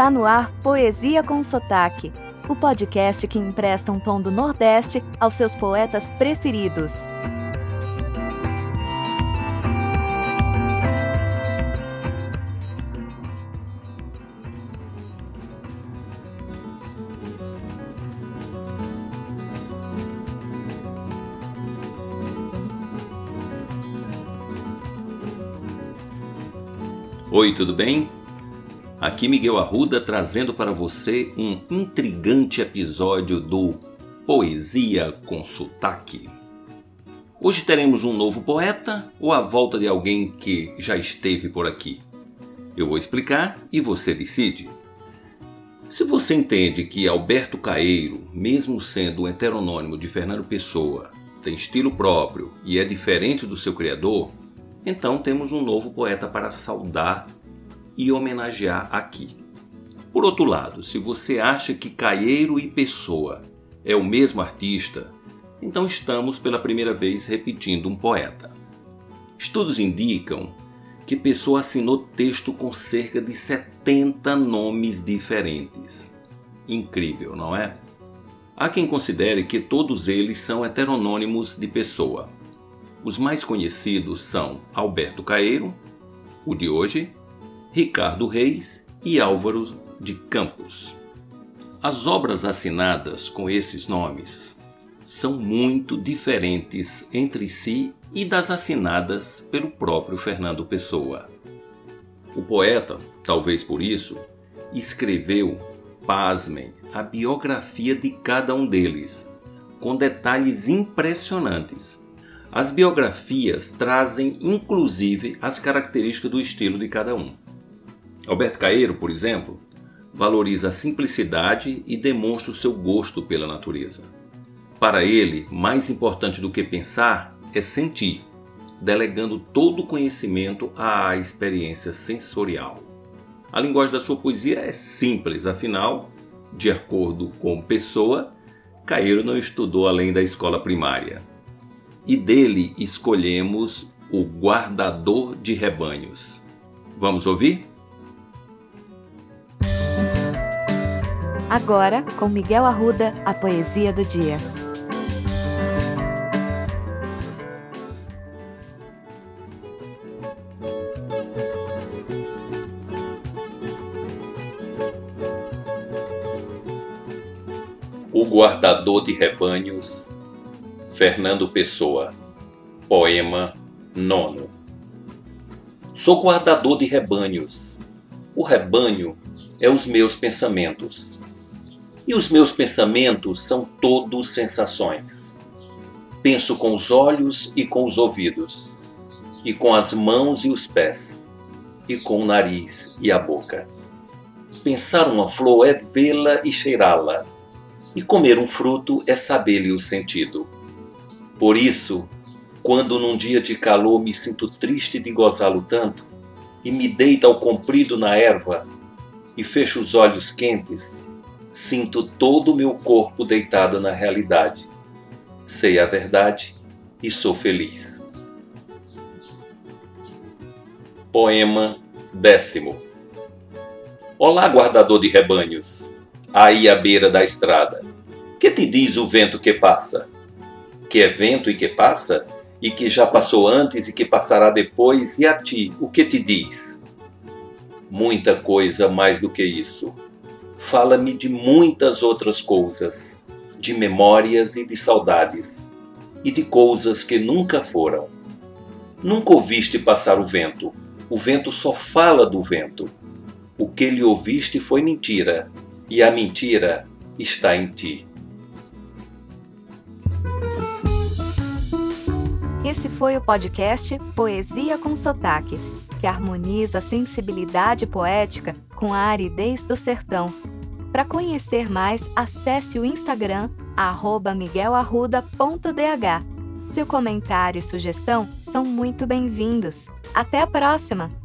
Está no ar Poesia com Sotaque, o podcast que empresta um tom do Nordeste aos seus poetas preferidos. Oi, tudo bem? Aqui Miguel Arruda trazendo para você um intrigante episódio do Poesia com Sotaque. Hoje teremos um novo poeta ou a volta de alguém que já esteve por aqui? Eu vou explicar e você decide. Se você entende que Alberto Caeiro, mesmo sendo um heteronônimo de Fernando Pessoa, tem estilo próprio e é diferente do seu criador, então temos um novo poeta para saudar e homenagear aqui. Por outro lado, se você acha que Caeiro e Pessoa é o mesmo artista, então estamos pela primeira vez repetindo um poeta. Estudos indicam que Pessoa assinou texto com cerca de 70 nomes diferentes. Incrível, não é? Há quem considere que todos eles são heteronônimos de Pessoa. Os mais conhecidos são Alberto Caeiro, o de hoje, Ricardo Reis e Álvaro de Campos. As obras assinadas com esses nomes são muito diferentes entre si e das assinadas pelo próprio Fernando Pessoa. O poeta, talvez por isso, escreveu, pasmem, a biografia de cada um deles, com detalhes impressionantes as biografias trazem inclusive as características do estilo de cada um. Alberto Caeiro, por exemplo, valoriza a simplicidade e demonstra o seu gosto pela natureza. Para ele, mais importante do que pensar é sentir, delegando todo o conhecimento à experiência sensorial. A linguagem da sua poesia é simples, afinal, de acordo com Pessoa, Caeiro não estudou além da escola primária e dele escolhemos o guardador de rebanhos. Vamos ouvir? Agora, com Miguel Arruda, a poesia do dia. O guardador de rebanhos Fernando Pessoa. Poema nono. Sou guardador de rebanhos. O rebanho é os meus pensamentos. E os meus pensamentos são todos sensações. Penso com os olhos e com os ouvidos, e com as mãos e os pés, e com o nariz e a boca. Pensar uma flor é vê-la e cheirá-la, e comer um fruto é saber-lhe o sentido. Por isso, quando num dia de calor me sinto triste de gozá-lo tanto, e me deito ao comprido na erva, e fecho os olhos quentes, sinto todo o meu corpo deitado na realidade. Sei a verdade e sou feliz. Poema décimo. Olá, guardador de rebanhos, aí à beira da estrada. Que te diz o vento que passa? que é vento e que passa, e que já passou antes e que passará depois, e a ti, o que te diz? Muita coisa mais do que isso. Fala-me de muitas outras coisas, de memórias e de saudades, e de coisas que nunca foram. Nunca ouviste passar o vento, o vento só fala do vento. O que lhe ouviste foi mentira, e a mentira está em ti. Esse foi o podcast Poesia com Sotaque, que harmoniza a sensibilidade poética com a aridez do sertão. Para conhecer mais, acesse o Instagram miguelarruda.dh. Seu comentário e sugestão são muito bem-vindos. Até a próxima!